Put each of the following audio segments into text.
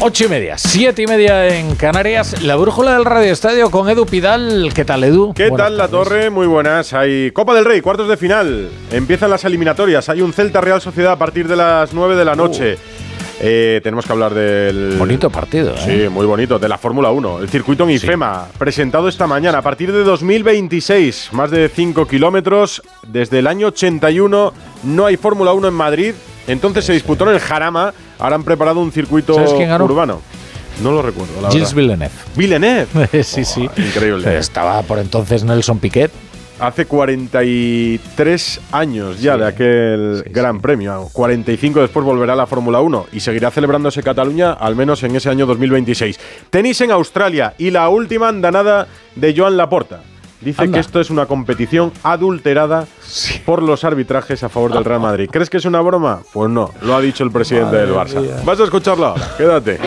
Ocho y media, siete y media en Canarias. La brújula del Radio Estadio con Edu Pidal. ¿Qué tal, Edu? ¿Qué tal, La Torre? Muy buenas. Hay Copa del Rey, cuartos de final. Empiezan las eliminatorias. Hay un Celta Real Sociedad a partir de las 9 de la noche. Eh, tenemos que hablar del. Bonito partido, ¿eh? Sí, muy bonito. De la Fórmula 1. El circuito en IFEMA, presentado esta mañana. A partir de 2026, más de 5 kilómetros. Desde el año 81 no hay Fórmula 1 en Madrid. Entonces se disputó en el Jarama. Ahora han preparado un circuito ¿Sabes quién ganó? urbano. No lo recuerdo, la Gilles verdad. Villeneuve. Villeneuve. sí, sí. Increíble. Estaba por entonces Nelson Piquet. Hace 43 años ya Sí, de aquel sí, gran premio. 45 después volverá a la Fórmula 1 y seguirá celebrándose Cataluña al menos en ese año 2026. Tenis en Australia y la última andanada de Joan Laporta. Dice Anda. que esto es una competición adulterada por los arbitrajes a favor del Real Madrid. ¿Crees que es una broma? Pues no, lo ha dicho el presidente Madre del Barça. mía. Vas a escucharlo ahora, quédate.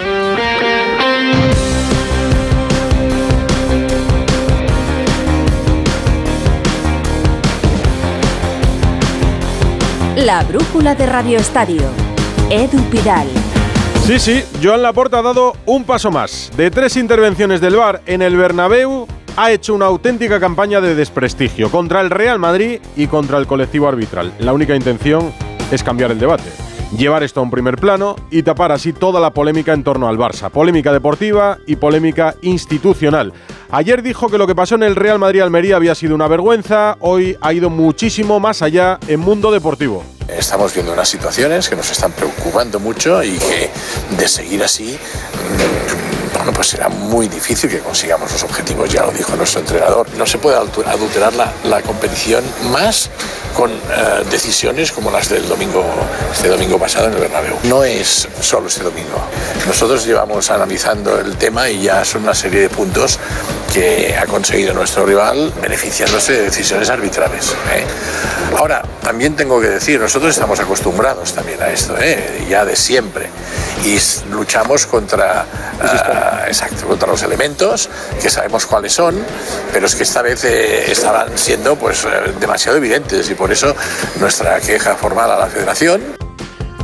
La brújula de Radio Estadio. Edu Pidal. Sí, sí, Joan Laporta ha dado un paso más. De tres intervenciones del VAR en el Bernabéu, ha hecho una auténtica campaña de desprestigio contra el Real Madrid y contra el colectivo arbitral. La única intención es cambiar el debate, llevar esto a un primer plano y tapar así toda la polémica en torno al Barça. Polémica deportiva y polémica institucional. Ayer dijo que lo que pasó en el Real Madrid-Almería había sido una vergüenza, hoy ha ido muchísimo más allá en mundo deportivo. Estamos viendo unas situaciones que nos están preocupando mucho y que de seguir así, pues será muy difícil que consigamos los objetivos, ya lo dijo nuestro entrenador. No se puede adulterar la, la competición más con eh, decisiones como las del domingo, este domingo pasado en el Bernabéu. No es solo este domingo. Nosotros llevamos analizando el tema y ya son una serie de puntos que ha conseguido nuestro rival beneficiándose de decisiones arbitrales. ¿eh? Ahora, también tengo que decir, nosotros estamos acostumbrados también a esto, ¿eh? ya de siempre, y luchamos contra, ah, exacto, contra los elementos, que sabemos cuáles son, pero es que esta vez eh, estaban siendo pues, eh, demasiado evidentes y por eso nuestra queja formal a la federación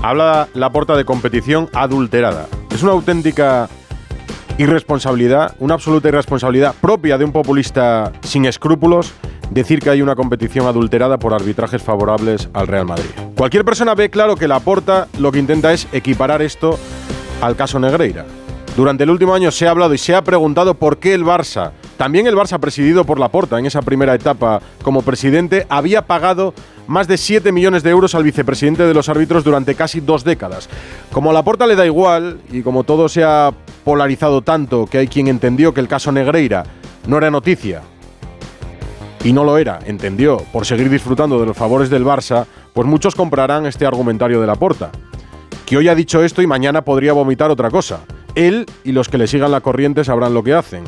Habla la porta de competición adulterada. Es una auténtica irresponsabilidad, una absoluta irresponsabilidad propia de un populista sin escrúpulos decir que hay una competición adulterada por arbitrajes favorables al Real Madrid. Cualquier persona ve claro que la porta lo que intenta es equiparar esto al caso Negreira. Durante el último año se ha hablado y se ha preguntado por qué el Barça, también el Barça presidido por Laporta en esa primera etapa como presidente, había pagado más de 7 millones de euros al vicepresidente de los árbitros durante casi dos décadas. Como a Laporta le da igual y como todo se ha polarizado tanto que hay quien entendió que el caso Negreira no era noticia y no lo era, entendió, por seguir disfrutando de los favores del Barça, pues muchos comprarán este argumentario de Laporta que hoy ha dicho esto y mañana podría vomitar otra cosa. Él y los que le sigan la corriente sabrán lo que hacen.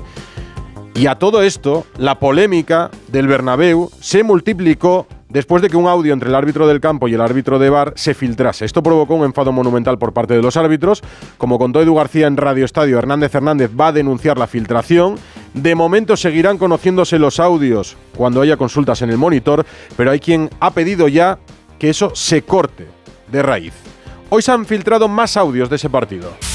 Y a todo esto, la polémica del Bernabéu se multiplicó después de que un audio entre el árbitro del campo y el árbitro de bar se filtrase. Esto provocó un enfado monumental por parte de los árbitros. Como contó Edu García en Radio Estadio, Hernández Hernández va a denunciar la filtración. De momento seguirán conociéndose los audios cuando haya consultas en el monitor, pero hay quien ha pedido ya que eso se corte de raíz. Hoy se han filtrado más audios de ese partido.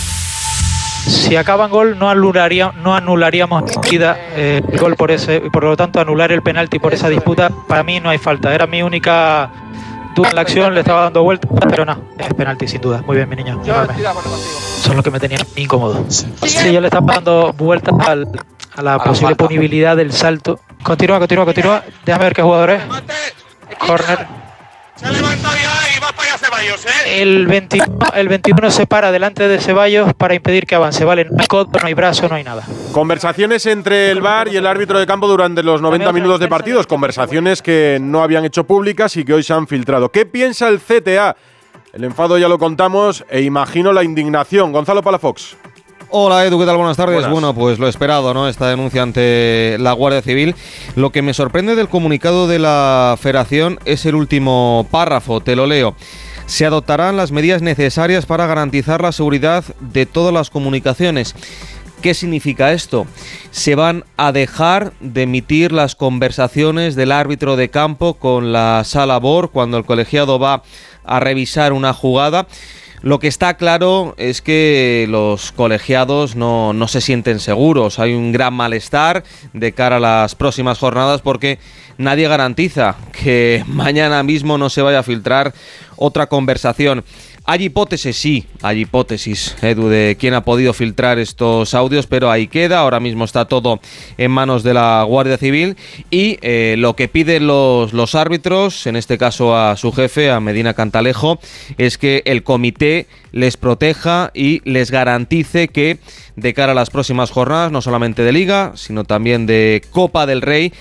Si acaba en gol, no, anularía, no anularíamos enseguida, eh, el gol por ese, por lo tanto anular el penalti por esa disputa. Para mí no hay falta. Era mi única duda en la acción, le estaba dando vueltas, pero no, es penalti sin duda. Muy bien, mi niño. Son los que me tenían incómodo. Sí, yo le estaba dando vueltas al- a la posible punibilidad del salto. Continúa, continúa, continúa. Déjame ver qué jugador es. Corner. El 21, el 21 se para delante de Ceballos para impedir que avance. Vale, no hay codo, no hay brazo, no hay nada. Conversaciones entre el VAR y el árbitro de campo durante los 90 minutos de partidos, conversaciones que no habían hecho públicas y que hoy se han filtrado. ¿Qué piensa el CTA? El enfado ya lo contamos e imagino la indignación. Gonzalo Palafox. Hola Edu, ¿qué tal? Buenas tardes. Buenas. Bueno, pues lo esperado, ¿no? Esta denuncia ante la Guardia Civil. Lo que me sorprende del comunicado de la Federación es el último párrafo, te lo leo. Se adoptarán las medidas necesarias para garantizar la seguridad de todas las comunicaciones. ¿Qué significa esto? Se van a dejar de emitir las conversaciones del árbitro de campo con la sala BOR cuando el colegiado va a revisar una jugada. Lo que está claro es que los colegiados no, no se sienten seguros. Hay un gran malestar de cara a las próximas jornadas porque nadie garantiza que mañana mismo no se vaya a filtrar otra conversación. Hay hipótesis, sí, hay hipótesis, Edu, de quién ha podido filtrar estos audios, pero ahí queda. Ahora mismo está todo en manos de la Guardia Civil y eh, lo que piden los, los árbitros, en este caso a su jefe, a Medina Cantalejo, es que el comité les proteja y les garantice que de cara a las próximas jornadas, no solamente de liga, sino también de Copa del Rey,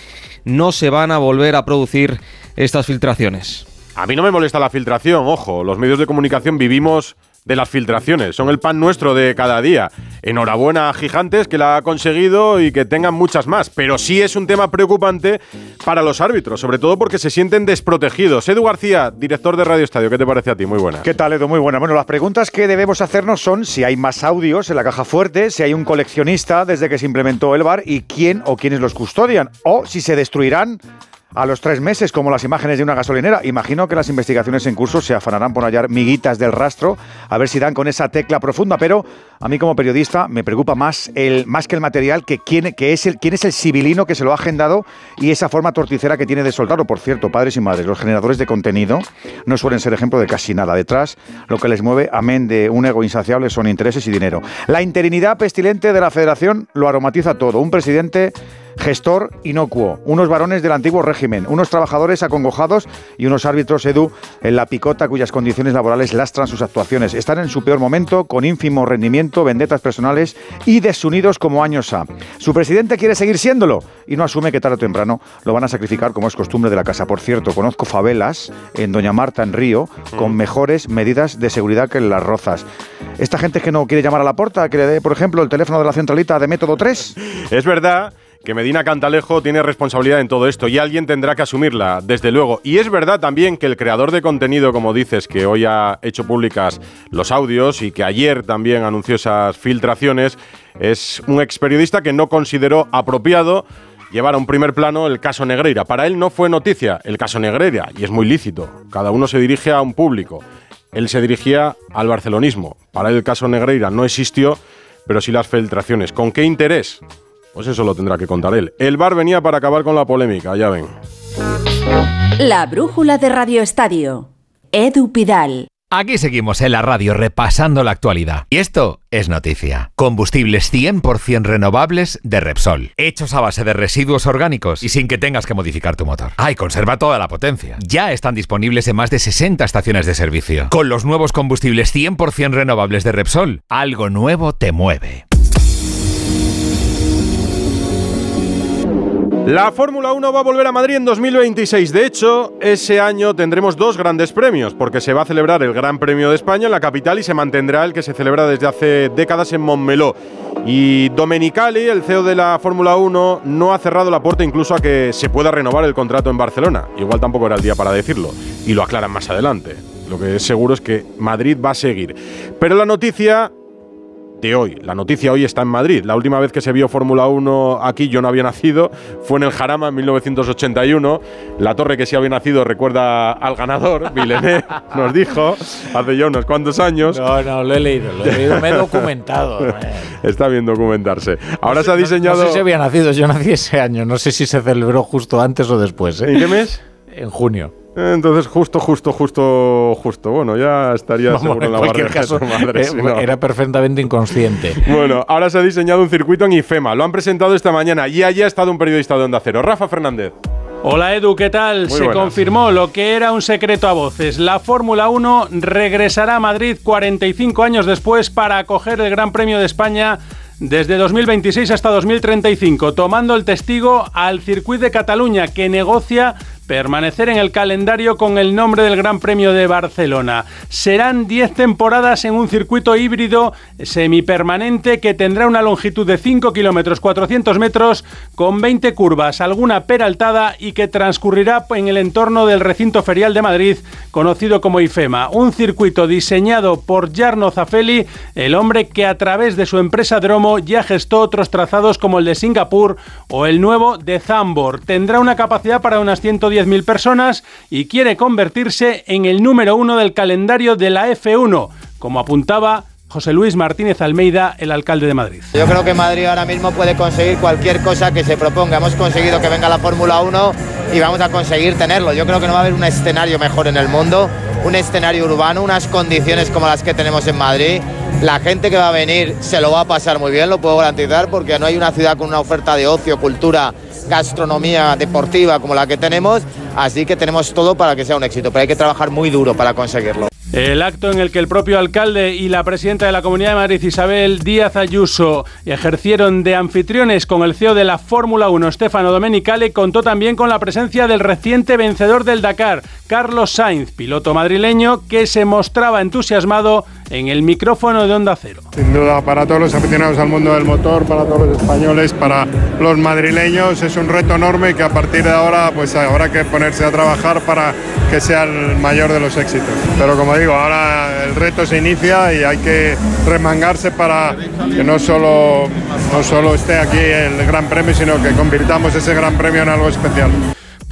no se van a volver a producir estas filtraciones. A mí no me molesta la filtración, ojo, los medios de comunicación vivimos de las filtraciones, son el pan nuestro de cada día. Enhorabuena a Gigantes que la ha conseguido y que tengan muchas más, pero sí es un tema preocupante para los árbitros, sobre todo porque se sienten desprotegidos. Edu García, director de Radio Estadio, ¿qué te parece a ti? Muy buena. ¿Qué tal, Edu? Muy buena. Bueno, las preguntas que debemos hacernos son si hay más audios en la caja fuerte, si hay un coleccionista desde que se implementó el bar y quién o quiénes los custodian, o si se destruirán a los tres meses, como las imágenes de una gasolinera. Imagino que las investigaciones en curso se afanarán por hallar miguitas del rastro, a ver si dan con esa tecla profunda, pero a mí como periodista me preocupa más, el, más que el material, que quién, que es el, quién es el civilino que se lo ha agendado y esa forma torticera que tiene de soltarlo. Por cierto, padres y madres, los generadores de contenido no suelen ser ejemplo de casi nada. Detrás, lo que les mueve, amén de un ego insaciable, son intereses y dinero. La interinidad pestilente de la federación lo aromatiza todo. Un presidente gestor inocuo, unos varones del antiguo régimen, unos trabajadores acongojados y unos árbitros edu en la picota cuyas condiciones laborales lastran sus actuaciones. Están en su peor momento, con ínfimo rendimiento, vendetas personales y desunidos como años A. Su presidente quiere seguir siéndolo y no asume que tarde o temprano lo van a sacrificar como es costumbre de la casa. Por cierto, conozco favelas en Doña Marta, en Río, con mejores medidas de seguridad que en Las Rozas. Esta gente que no quiere llamar a la puerta, que le dé, por ejemplo, el teléfono de la centralita de método 3. Es verdad que Medina Cantalejo tiene responsabilidad en todo esto y alguien tendrá que asumirla, desde luego. Y es verdad también que el creador de contenido, como dices, que hoy ha hecho públicas los audios y que ayer también anunció esas filtraciones, es un ex periodista que no consideró apropiado llevar a un primer plano el caso Negreira. Para él no fue noticia el caso Negreira y es muy lícito. Cada uno se dirige a un público. Él se dirigía al barcelonismo. Para él el caso Negreira no existió, pero sí las filtraciones. ¿Con qué interés? Pues eso lo tendrá que contar él. El bar venía para acabar con la polémica, ya ven. La brújula de Radio Estadio. Edu Pidal. Aquí seguimos en la radio repasando la actualidad. Y esto es noticia. Combustibles 100% renovables de Repsol. Hechos a base de residuos orgánicos y sin que tengas que modificar tu motor. Ah, y conserva toda la potencia. Ya están disponibles en más de 60 estaciones de servicio. Con los nuevos combustibles 100% renovables de Repsol, algo nuevo te mueve. La Fórmula 1 va a volver a Madrid en 2026. De hecho, ese año tendremos dos grandes premios, porque se va a celebrar el Gran Premio de España en la capital y se mantendrá el que se celebra desde hace décadas en Montmeló. Y Domenicali, el CEO de la Fórmula 1, no ha cerrado la puerta incluso a que se pueda renovar el contrato en Barcelona. Igual tampoco era el día para decirlo, y lo aclaran más adelante. Lo que es seguro es que Madrid va a seguir. Pero la noticia de hoy. La noticia hoy está en Madrid. La última vez que se vio Fórmula 1 aquí, yo no había nacido, fue en el Jarama en 1981. La torre que sí había nacido recuerda al ganador, Villeneuve, nos dijo hace ya unos cuantos años. No, no, lo he leído, lo he leído, me he documentado. Está bien documentarse. Ahora No se ha sé- no- diseñado. No, sé si había nacido, yo nací ese año, no sé si se celebró justo antes o después. ¿eh? ¿En qué mes? En junio. Entonces, justo, justo, justo, justo. Bueno, ya estaría Vamos, seguro en la cualquier caso, madre, eh, si no. era perfectamente inconsciente. Bueno, ahora se ha diseñado un circuito en IFEMA. Lo han presentado esta mañana y allí ha estado un periodista de Onda Cero, Rafa Fernández. Hola Edu, ¿qué tal? Muy Se buenas. confirmó lo que era un secreto a voces. La Fórmula 1 regresará a Madrid 45 años después para acoger el Gran Premio de España desde 2026 hasta 2035, tomando el testigo al Circuit de Cataluña que negocia permanecer en el calendario con el nombre del Gran Premio de Barcelona. Serán 10 temporadas en un circuito híbrido semipermanente que tendrá una longitud de 5 kilómetros 400 metros con 20 curvas, alguna peraltada y que transcurrirá en el entorno del recinto ferial de Madrid conocido como IFEMA. Un circuito diseñado por Jarno Zafeli, el hombre que a través de su empresa Dromo ya gestó otros trazados como el de Singapur o el nuevo de Zambor. Tendrá una capacidad para unas 110 110.000 personas y quiere convertirse en el número uno del calendario de la F1, como apuntaba José Luis Martínez Almeida, el alcalde de Madrid. Yo creo que Madrid ahora mismo puede conseguir cualquier cosa que se proponga. Hemos conseguido que venga la Fórmula 1 y vamos a conseguir tenerlo. Yo creo que no va a haber un escenario mejor en el mundo, un escenario urbano, unas condiciones como las que tenemos en Madrid. La gente que va a venir se lo va a pasar muy bien, lo puedo garantizar, porque no hay una ciudad con una oferta de ocio, cultura, gastronomía deportiva como la que tenemos, así que tenemos todo para que sea un éxito, pero hay que trabajar muy duro para conseguirlo. El acto en el que el propio alcalde y la presidenta de la Comunidad de Madrid, Isabel Díaz Ayuso, ejercieron de anfitriones con el CEO de la Fórmula 1, Stefano Domenicali, contó también con la presencia del reciente vencedor del Dakar, Carlos Sainz, piloto madrileño, que se mostraba entusiasmado en el micrófono de Onda Cero. Sin duda, para todos los aficionados al mundo del motor, para todos los españoles, para los madrileños, es un reto enorme que a partir de ahora pues habrá que ponerse a trabajar para que sea el mayor de los éxitos. Pero como digo, ahora el reto se inicia y hay que remangarse para que no solo, no solo esté aquí el Gran Premio, sino que convirtamos ese Gran Premio en algo especial.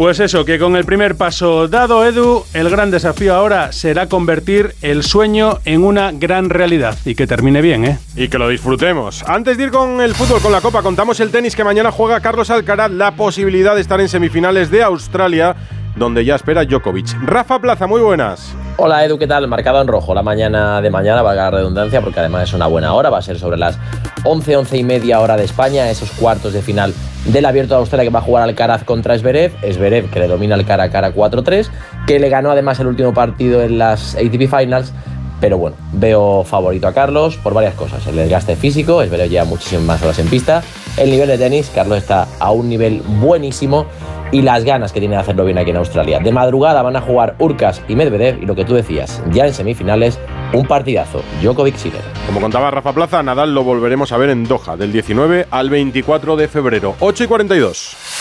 Pues eso, que con el primer paso dado, Edu, el gran desafío ahora será convertir el sueño en una gran realidad y que termine bien, ¿eh? Y que lo disfrutemos. Antes de ir con el fútbol, con la Copa, contamos el tenis que mañana juega Carlos Alcaraz, la posibilidad de estar en semifinales de Australia, donde ya espera Djokovic. Rafa Plaza, muy buenas. Hola Edu, ¿qué tal? Marcado en rojo la mañana de mañana, valga la redundancia, porque además es una buena hora, va a ser sobre las 11, 11 y media hora de España, esos cuartos de final del Abierto de Australia que va a jugar Alcaraz contra Esberev, Esberev que le domina el cara a cara 4-3, que le ganó además el último partido en las ATP Finals, pero bueno, veo favorito a Carlos por varias cosas. El desgaste físico, Esberev lleva muchísimas horas en pista. El nivel de tenis, Carlos está a un nivel buenísimo y las ganas que tiene de hacerlo bien aquí en Australia. De madrugada van a jugar Urcas y Medvedev y lo que tú decías, ya en semifinales, un partidazo, Djokovic Sinner. Como contaba Rafa Plaza, Nadal lo volveremos a ver en Doha, del 19 al 24 de febrero, 8 y 42.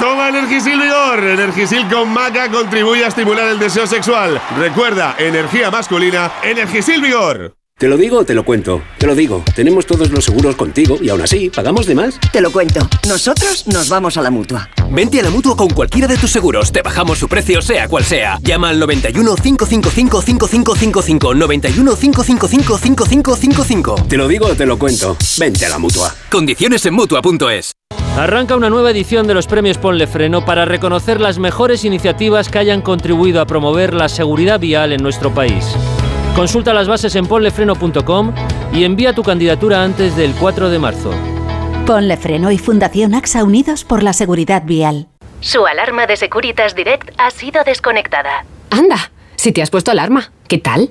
Toma Energisil Vigor. Energisil con maca contribuye a estimular el deseo sexual. Recuerda, energía masculina, Energisil Vigor. ¿Te lo digo o te lo cuento? Te lo digo. Tenemos todos los seguros contigo y aún así, ¿pagamos de más? Te lo cuento. Nosotros nos vamos a la mutua. Vente a la mutua con cualquiera de tus seguros. Te bajamos su precio, sea cual sea. Llama al 91 555 5555. 91 555 5555. Te lo digo o te lo cuento. Vente a la mutua. Condiciones en mutua.es. Arranca una nueva edición de los premios Ponle Freno para reconocer las mejores iniciativas que hayan contribuido a promover la seguridad vial en nuestro país. Consulta las bases en ponlefreno.com y envía tu candidatura antes del 4 de marzo. Ponle Freno y Fundación AXA Unidos por la Seguridad Vial. Su alarma de Securitas Direct ha sido desconectada. Anda, si te has puesto alarma, ¿qué tal?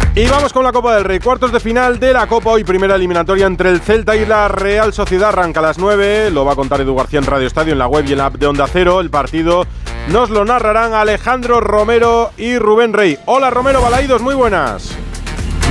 Y vamos con la Copa del Rey. Cuartos de final de la Copa. Hoy primera eliminatoria entre el Celta y la Real Sociedad. Arranca a las 9. Lo va a contar Edu García en Radio Estadio, en la web y en la app de Onda Cero. El partido nos lo narrarán Alejandro Romero y Rubén Rey. Hola Romero Balaídos, muy buenas.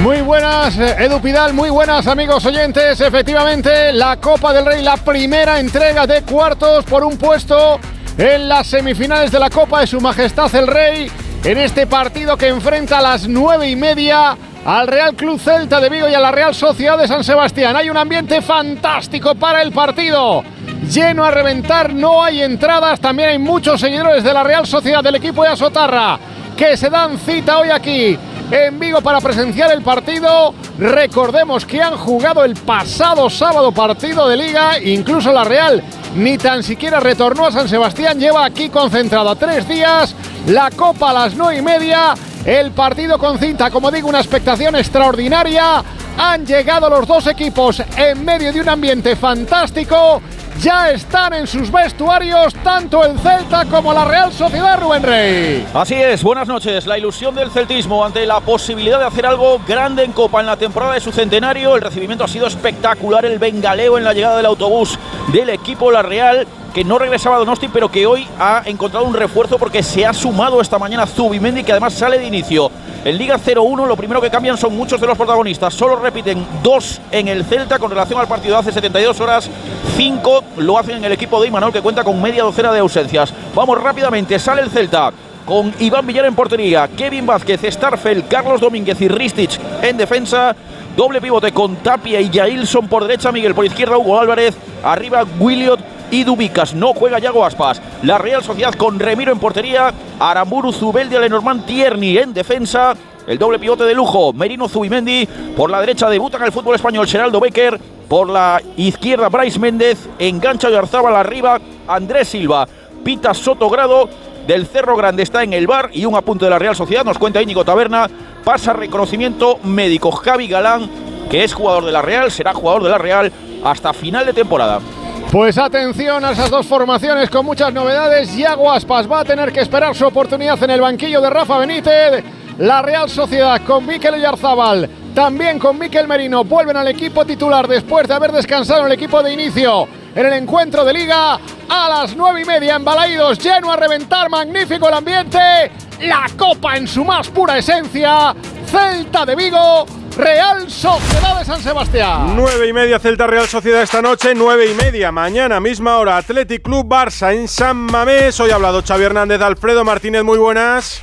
Muy buenas, eh, Edu Pidal, muy buenas amigos oyentes. Efectivamente, la Copa del Rey, la primera entrega de cuartos por un puesto en las semifinales de la Copa de Su Majestad el Rey. En este partido que enfrenta a las nueve y media al Real Club Celta de Vigo y a la Real Sociedad de San Sebastián. Hay un ambiente fantástico para el partido. Lleno a reventar, no hay entradas. También hay muchos seguidores de la Real Sociedad del equipo de Asotarra que se dan cita hoy aquí en Vigo para presenciar el partido. Recordemos que han jugado el pasado sábado partido de liga, incluso la Real ni tan siquiera retornó a San Sebastián, lleva aquí concentrado tres días, la Copa a las nueve y media, el partido con cinta, como digo, una expectación extraordinaria. Han llegado los dos equipos en medio de un ambiente fantástico. Ya están en sus vestuarios tanto el Celta como la Real Sociedad Rubén Rey. Así es, buenas noches. La ilusión del celtismo ante la posibilidad de hacer algo grande en Copa en la temporada de su centenario. El recibimiento ha sido espectacular, el bengaleo en la llegada del autobús del equipo La Real que no regresaba a Donosti, pero que hoy ha encontrado un refuerzo porque se ha sumado esta mañana Zubimendi, que además sale de inicio. En Liga 0-1 lo primero que cambian son muchos de los protagonistas. Solo repiten dos en el Celta con relación al partido de hace 72 horas. Cinco lo hacen en el equipo de Imanol, que cuenta con media docena de ausencias. Vamos rápidamente, sale el Celta con Iván Villar en portería, Kevin Vázquez, Starfel, Carlos Domínguez y Ristich en defensa. Doble pivote con Tapia y Jailson por derecha, Miguel por izquierda, Hugo Álvarez. Arriba Williot y Dubicas. No juega Yago Aspas. La Real Sociedad con Remiro en portería. Aramburu, Zubeldia, Lenormand, Tierney en defensa. El doble pivote de lujo, Merino Zubimendi. Por la derecha debutan el fútbol español Geraldo Becker. Por la izquierda, Bryce Méndez. Engancha Yarzábal arriba. Andrés Silva. Pita Sotogrado. Del Cerro Grande está en el bar. Y un apunte de la Real Sociedad. Nos cuenta Íñigo Taberna. Pasa reconocimiento médico Javi Galán, que es jugador de la Real. Será jugador de la Real hasta final de temporada. Pues atención a esas dos formaciones con muchas novedades. Yago Aspas va a tener que esperar su oportunidad en el banquillo de Rafa Benítez. La Real Sociedad con Miquel Yarzábal, también con Miquel Merino, vuelven al equipo titular después de haber descansado el equipo de inicio en el encuentro de liga a las nueve y media en Balaídos, lleno a reventar, magnífico el ambiente, la copa en su más pura esencia, Celta de Vigo, Real Sociedad de San Sebastián. Nueve y media Celta Real Sociedad esta noche, nueve y media mañana misma hora Athletic Club Barça en San Mamés. Hoy ha hablado Xavi Hernández, Alfredo Martínez, muy buenas.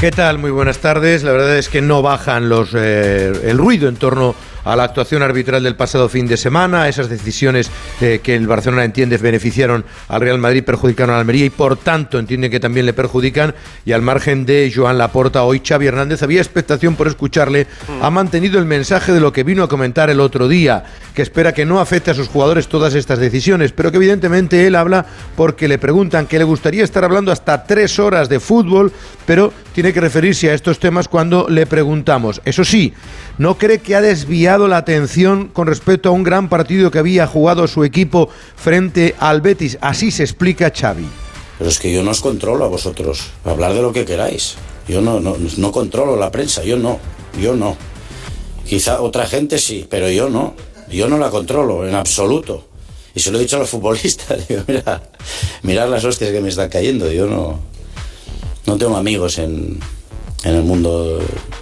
¿Qué tal? Muy buenas tardes. La verdad es que no bajan los eh, el ruido en torno a la actuación arbitral del pasado fin de semana, esas decisiones eh, que el Barcelona entiende beneficiaron al Real Madrid, perjudicaron a Almería y por tanto entienden que también le perjudican. Y al margen de Joan Laporta, hoy Xavi Hernández había expectación por escucharle, ha mantenido el mensaje de lo que vino a comentar el otro día, que espera que no afecte a sus jugadores todas estas decisiones, pero que evidentemente él habla porque le preguntan que le gustaría estar hablando hasta tres horas de fútbol, pero tiene que referirse a estos temas cuando le preguntamos. Eso sí, no cree que ha desviado la atención con respecto a un gran partido que había jugado su equipo frente al Betis. Así se explica Xavi. Pero es que yo no os controlo a vosotros. Hablar de lo que queráis. Yo no, no, controlo la prensa, yo no. Yo no. Quizá otra gente sí, pero yo no. Yo no la controlo en absoluto. Y se lo he dicho a los futbolistas. Digo, mira, mirad las hostias que me están cayendo. Yo no, no tengo amigos en, en el mundo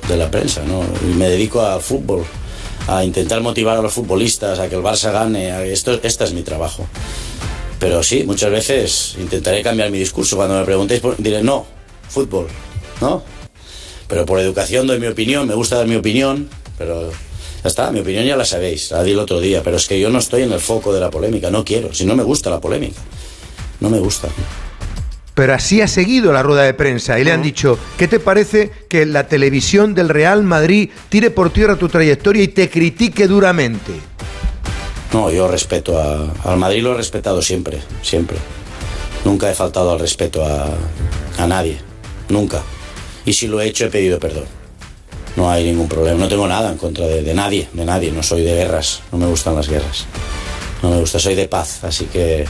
de la prensa, ¿no? Y me dedico al fútbol, a intentar motivar a los futbolistas, a que el Barça gane. Esto, este es mi trabajo. Pero sí, muchas veces intentaré cambiar mi discurso. Cuando me preguntéis, diré, no, fútbol, ¿no? Pero por educación doy mi opinión, me gusta dar mi opinión, pero ya está, mi opinión ya la sabéis, la di el otro día, pero es que yo no estoy en el foco de la polémica, no quiero, si no me gusta la polémica, no me gusta. Pero así ha seguido la rueda de prensa y le han dicho, ¿qué te parece que la televisión del Real Madrid tire por tierra tu trayectoria y te critique duramente? No, yo respeto a, al Madrid, lo he respetado siempre, siempre. Nunca he faltado al respeto a, a nadie, nunca. Y si lo he hecho, he pedido perdón. No hay ningún problema, no tengo nada en contra de, de nadie, de nadie. No soy de guerras, no me gustan las guerras. No me gusta, soy de paz, así que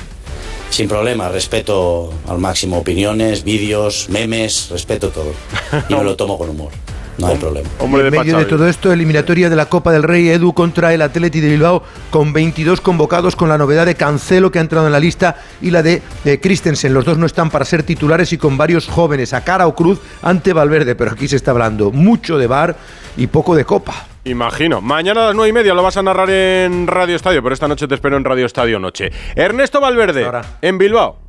sin problema, respeto al máximo opiniones, vídeos, memes, respeto todo. Y me lo tomo con humor, no hay problema. en medio de todo esto, eliminatoria de la Copa del Rey Edu contra el Atleti de Bilbao con 22 convocados con la novedad de Cancelo que ha entrado en la lista y la de eh, Christensen. Los dos no están para ser titulares y con varios jóvenes a cara o cruz ante Valverde, pero aquí se está hablando mucho de bar y poco de Copa. Imagino. Mañana a las nueve y media lo vas a narrar en Radio Estadio, pero esta noche te espero en Radio Estadio Noche. Ernesto Valverde, en Bilbao.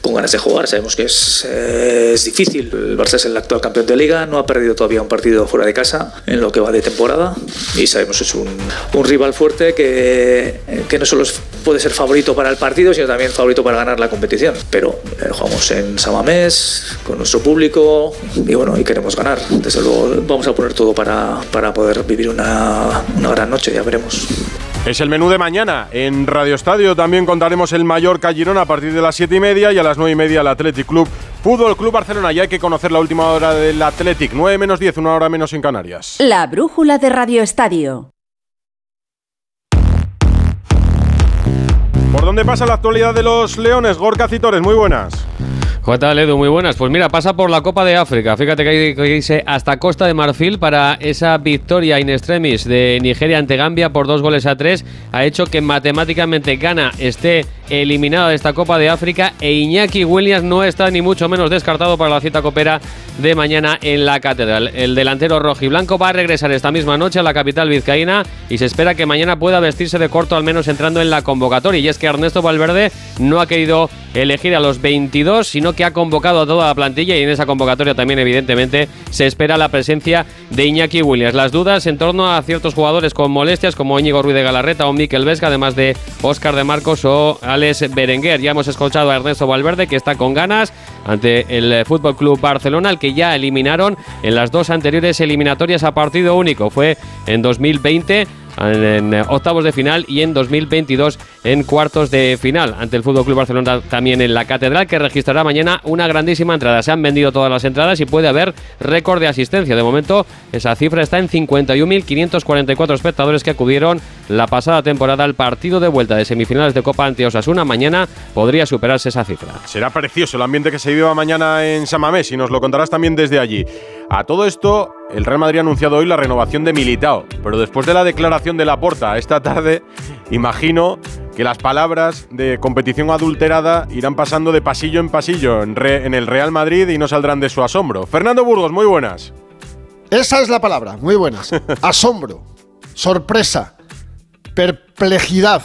Con ganas de jugar. Sabemos que es, eh, es difícil. El Barça es el actual campeón de liga, no ha perdido todavía un partido fuera de casa en lo que va de temporada y sabemos que es un, un rival fuerte que, que no solo puede ser favorito para el partido, sino también favorito para ganar la competición. Pero eh, jugamos en Samamés, con nuestro público y bueno, y queremos ganar. Desde luego vamos a poner todo para, para poder vivir una, una gran noche, ya veremos. Es el menú de mañana. En Radio Estadio también contaremos el Mallorca Girona a partir de las siete y media y a las nueve y media el Athletic Club Fútbol Club Barcelona, ya hay que conocer la última hora del Athletic. 9 menos 10, una hora menos en Canarias. La brújula de Radio Estadio. ¿Por dónde pasa la actualidad de los Leones? Gorka Citores, muy buenas. ¿Qué tal, Edu? Muy buenas. Pues mira, pasa por la Copa de África. Fíjate que irse hasta Costa de Marfil para esa victoria in extremis de Nigeria ante Gambia por dos goles a tres. Ha hecho que matemáticamente Ghana esté eliminada de esta Copa de África e Iñaki Williams no está ni mucho menos descartado para la cita copera de mañana en la Catedral. El delantero rojiblanco va a regresar esta misma noche a la capital vizcaína y se espera que mañana pueda vestirse de corto al menos entrando en la convocatoria. Y es que Ernesto Valverde no ha querido elegir a los 22, sino que ha convocado a toda la plantilla y en esa convocatoria también evidentemente se espera la presencia de Iñaki Williams. Las dudas en torno a ciertos jugadores con molestias como Íñigo Ruiz de Galarreta o Miquel Vesga, además de Óscar de Marcos o Alex Berenguer. Ya hemos escuchado a Ernesto Valverde que está con ganas ante el Fútbol Club Barcelona, al que ya eliminaron en las dos anteriores eliminatorias a partido único. Fue en 2020 en octavos de final y en 2022 en cuartos de final ante el Fútbol Club Barcelona también en la Catedral que registrará mañana una grandísima entrada. Se han vendido todas las entradas y puede haber récord de asistencia. De momento esa cifra está en 51.544 espectadores que acudieron la pasada temporada al partido de vuelta de semifinales de Copa ante Osasuna. Mañana podría superarse esa cifra. Será precioso el ambiente que se viva mañana en Samamés y nos lo contarás también desde allí. A todo esto, el Real Madrid ha anunciado hoy la renovación de Militao, pero después de la declaración de Laporta esta tarde, imagino que las palabras de competición adulterada irán pasando de pasillo en pasillo en, en el Real Madrid y no saldrán de su asombro. Fernando Burgos, muy buenas. Esa es la palabra, muy buenas. Asombro, sorpresa, perplejidad.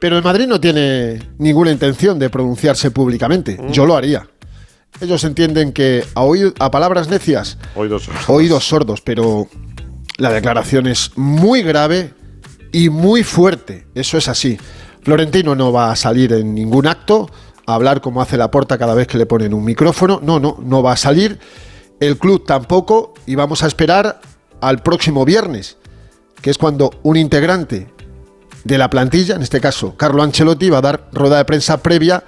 Pero el Madrid no tiene ninguna intención de pronunciarse públicamente. Yo lo haría. Ellos entienden que a, a palabras necias, oídos sordos. oídos sordos, pero la declaración es muy grave y muy fuerte. Eso es así. Florentino no va a salir en ningún acto a hablar como hace la porta cada vez que le ponen un micrófono. No, no, no va a salir. El club tampoco. Y vamos a esperar al próximo viernes, que es cuando un integrante de la plantilla, en este caso Carlo Ancelotti, va a dar rueda de prensa previa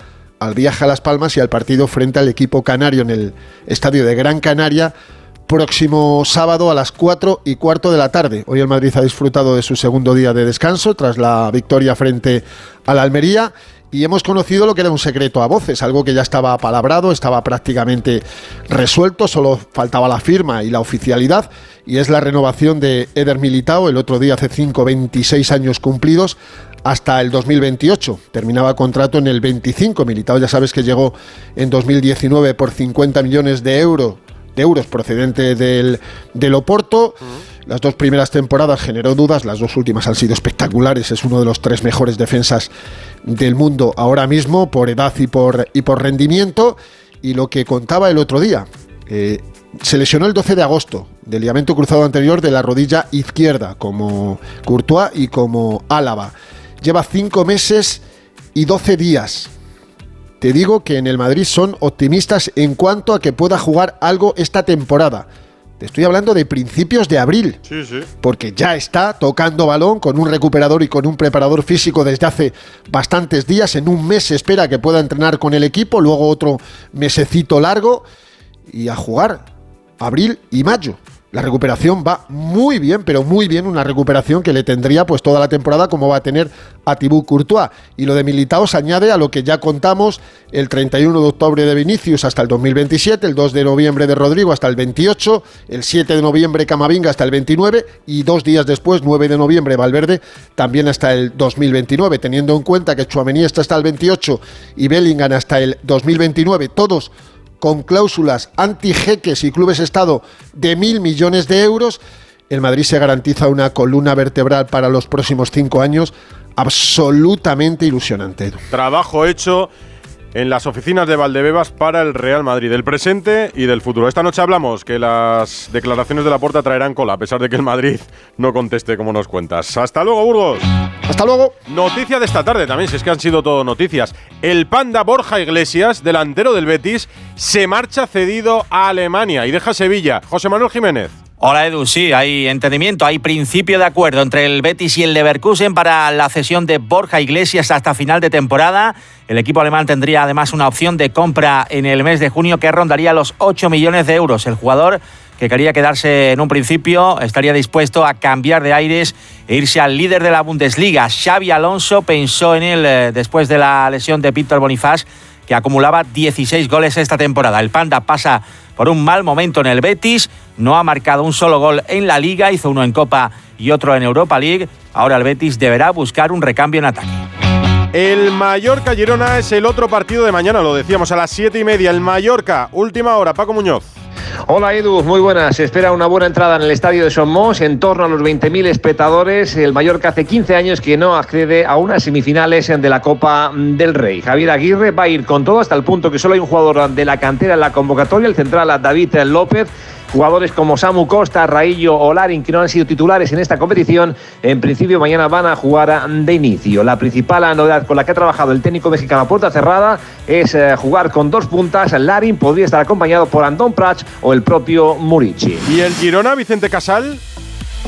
al viaje a Las Palmas y al partido frente al equipo canario en el estadio de Gran Canaria próximo sábado a las 4 y cuarto de la tarde. Hoy el Madrid ha disfrutado de su segundo día de descanso tras la victoria frente a la Almería y hemos conocido lo que era un secreto a voces, algo que ya estaba palabrado, estaba prácticamente resuelto, solo faltaba la firma y la oficialidad, y es la renovación de Eder Militao, el otro día hace 5, 26 años cumplidos, hasta el 2028. Terminaba contrato en el 25. Militao ya sabes que llegó en 2019 por 50 millones de euros de euros procedente del, del Oporto. Las dos primeras temporadas generó dudas, las dos últimas han sido espectaculares. Es uno de los tres mejores defensas del mundo ahora mismo por edad y por, y por rendimiento. Y lo que contaba el otro día, eh, se lesionó el 12 de agosto del ligamento cruzado anterior de la rodilla izquierda, como Courtois y como Álava. Lleva cinco meses y 12 días te digo que en el Madrid son optimistas en cuanto a que pueda jugar algo esta temporada. Te estoy hablando de principios de abril. Sí, sí. Porque ya está tocando balón con un recuperador y con un preparador físico desde hace bastantes días. En un mes se espera que pueda entrenar con el equipo, luego otro mesecito largo y a jugar abril y mayo. La recuperación va muy bien, pero muy bien, una recuperación que le tendría pues toda la temporada como va a tener a Thibaut Courtois. Y lo de Militao se añade a lo que ya contamos el 31 de octubre de Vinicius hasta el 2027, el 2 de noviembre de Rodrigo hasta el 28, el 7 de noviembre Camavinga hasta el 29 y dos días después, 9 de noviembre, Valverde también hasta el 2029, teniendo en cuenta que Chuamení está hasta el 28 y Bellingham hasta el 2029, todos con cláusulas anti-jeques y clubes Estado de mil millones de euros, el Madrid se garantiza una columna vertebral para los próximos cinco años absolutamente ilusionante. Trabajo hecho en las oficinas de Valdebebas para el Real Madrid, del presente y del futuro. Esta noche hablamos que las declaraciones de la puerta traerán cola, a pesar de que el Madrid no conteste como nos cuentas. Hasta luego, Burgos. Hasta luego. Noticia de esta tarde también, si es que han sido todo noticias. El panda Borja Iglesias, delantero del Betis, se marcha cedido a Alemania y deja Sevilla. José Manuel Jiménez. Hola Edu, sí, hay entendimiento, hay principio de acuerdo entre el Betis y el Leverkusen para la cesión de Borja Iglesias hasta final de temporada. El equipo alemán tendría además una opción de compra en el mes de junio que rondaría los 8 millones de euros. El jugador que quería quedarse en un principio estaría dispuesto a cambiar de aires e irse al líder de la Bundesliga. Xavi Alonso pensó en él eh, después de la lesión de Víctor Bonifaz, que acumulaba 16 goles esta temporada. El Panda pasa por un mal momento en el Betis, no ha marcado un solo gol en la liga, hizo uno en Copa y otro en Europa League. Ahora el Betis deberá buscar un recambio en ataque. El Mallorca Girona es el otro partido de mañana, lo decíamos a las 7 y media. El Mallorca, última hora, Paco Muñoz. Hola Edu, muy buenas. Se espera una buena entrada en el estadio de Somos, en torno a los 20.000 espectadores. El Mallorca hace 15 años que no accede a unas semifinales de la Copa del Rey. Javier Aguirre va a ir con todo hasta el punto que solo hay un jugador de la cantera en la convocatoria, el central David López. Jugadores como Samu Costa, Raillo o Larin, que no han sido titulares en esta competición, en principio mañana van a jugar de inicio. La principal novedad con la que ha trabajado el técnico mexicano a puerta cerrada es eh, jugar con dos puntas. Larin podría estar acompañado por Andón Prats o el propio Murici. ¿Y el Girona, Vicente Casal?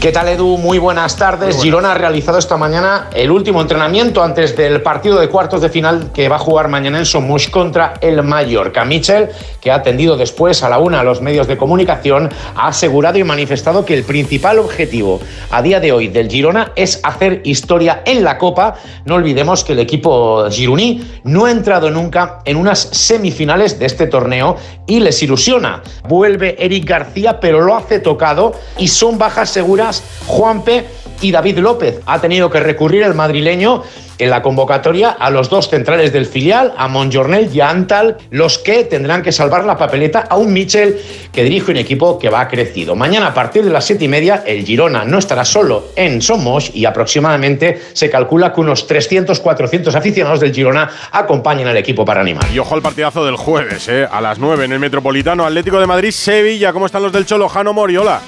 ¿Qué tal Edu? Muy buenas tardes. Girona ha realizado esta mañana el último entrenamiento antes del partido de cuartos de final que va a jugar mañana en Somush contra el Mallorca. Michel, que ha atendido después a la una a los medios de comunicación, ha asegurado y manifestado que el principal objetivo a día de hoy del Girona es hacer historia en la Copa. No olvidemos que el equipo gironí no ha entrado nunca en unas semifinales de este torneo y les ilusiona. Vuelve Eric García, pero lo hace tocado y son bajas seguras Juanpe y David López. Ha tenido que recurrir el madrileño en la convocatoria a los dos centrales del filial, a Monjornel y a Antal, los que tendrán que salvar la papeleta a un Michel que dirige un equipo que va crecido. Mañana a partir de las siete y media el Girona no estará solo en Somos y aproximadamente se calcula que unos 300-400 aficionados del Girona acompañan al equipo para animar. Y ojo al partidazo del jueves, ¿eh? a las 9 en el Metropolitano Atlético de Madrid, Sevilla. ¿Cómo están los del Cholo? Jano Moriola.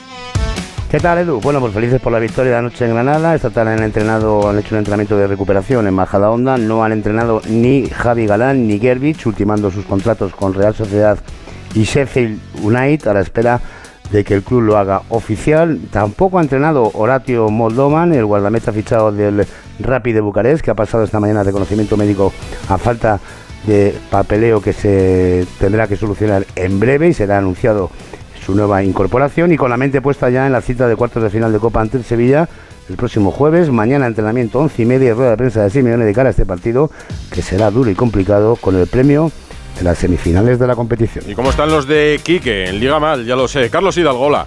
¿Qué tal, Edu? Bueno, pues felices por la victoria de anoche en Granada. Esta tarde han entrenado, han hecho un entrenamiento de recuperación en Majada Honda. No han entrenado ni Javi Galán ni Gerbich, ultimando sus contratos con Real Sociedad y Sheffield United a la espera de que el club lo haga oficial. Tampoco ha entrenado Horatio Moldovan, el guardameta fichado del Rapid de Bucarest, que ha pasado esta mañana de conocimiento médico a falta de papeleo que se tendrá que solucionar en breve y será anunciado su nueva incorporación y con la mente puesta ya en la cita de cuartos de final de Copa ante el Sevilla el próximo jueves. Mañana entrenamiento 11 y media, rueda de prensa de Simeone de cara a este partido que será duro y complicado con el premio de las semifinales de la competición. ¿Y cómo están los de Quique en Liga Mal? Ya lo sé. Carlos Hidalgola.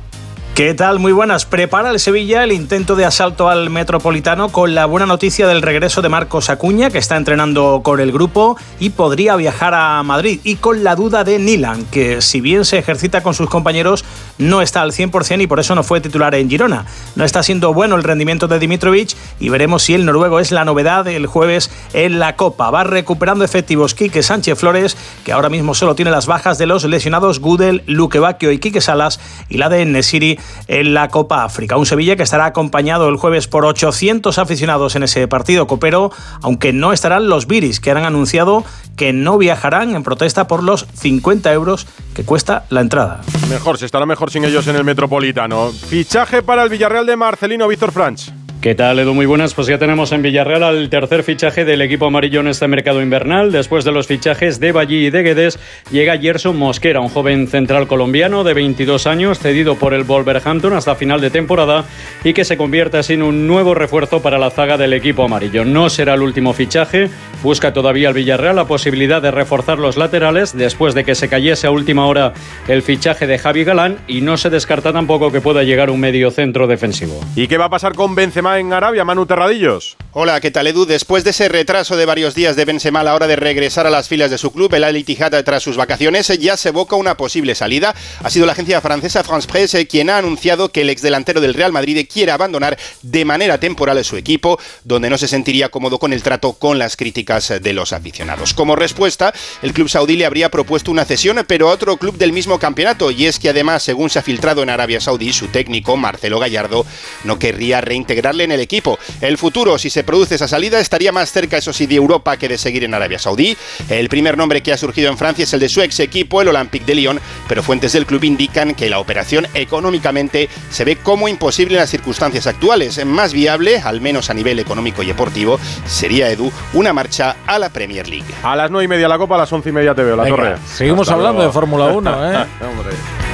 ¿Qué tal? Muy buenas. Prepara el Sevilla el intento de asalto al Metropolitano con la buena noticia del regreso de Marcos Acuña, que está entrenando con el grupo y podría viajar a Madrid. Y con la duda de Nilan, que si bien se ejercita con sus compañeros, no está al 100% y por eso no fue titular en Girona. No está siendo bueno el rendimiento de Dimitrovic y veremos si el noruego es la novedad del jueves en la Copa. Va recuperando efectivos Quique Sánchez Flores, que ahora mismo solo tiene las bajas de los lesionados Gudel, Luque Bacchio y Quique Salas y la de Nesiri en la Copa África. Un Sevilla que estará acompañado el jueves por 800 aficionados en ese partido copero, aunque no estarán los Viris, que han anunciado que no viajarán en protesta por los 50 euros que cuesta la entrada. Mejor, se estará mejor sin ellos en el Metropolitano. Fichaje para el Villarreal de Marcelino Víctor Franch. ¿Qué tal, Edu? Muy buenas. Pues ya tenemos en Villarreal al tercer fichaje del equipo amarillo en este mercado invernal. Después de los fichajes de Ballí y de Guedes, llega Gerson Mosquera, un joven central colombiano de 22 años, cedido por el Wolverhampton hasta final de temporada y que se convierte así en un nuevo refuerzo para la zaga del equipo amarillo. No será el último fichaje. Busca todavía el Villarreal la posibilidad de reforzar los laterales después de que se cayese a última hora el fichaje de Javi Galán y no se descarta tampoco que pueda llegar un medio centro defensivo. ¿Y qué va a pasar con Benzema? En Arabia, Manu Terradillos. Hola, ¿qué tal Edu? Después de ese retraso de varios días de Benzema a la hora de regresar a las filas de su club, el Al Ittihad tras sus vacaciones, ya se evoca una posible salida. Ha sido la agencia francesa France Presse quien ha anunciado que el exdelantero del Real Madrid quiere abandonar de manera temporal su equipo, donde no se sentiría cómodo con el trato con las críticas de los aficionados. Como respuesta, el club saudí le habría propuesto una cesión, pero a otro club del mismo campeonato, y es que además, según se ha filtrado en Arabia Saudí, su técnico, Marcelo Gallardo, no querría reintegrarle en el equipo. El futuro, si se produce esa salida, estaría más cerca, eso sí, de Europa que de seguir en Arabia Saudí. El primer nombre que ha surgido en Francia es el de su ex equipo, el Olympique de Lyon, pero fuentes del club indican que la operación económicamente se ve como imposible en las circunstancias actuales. Más viable, al menos a nivel económico y deportivo, sería Edu una marcha a la Premier League. A las nueve y media la Copa, a las once y media te veo, la Venga, torre. seguimos Hasta hablando luego. de Fórmula 1, ¿eh? Hombre.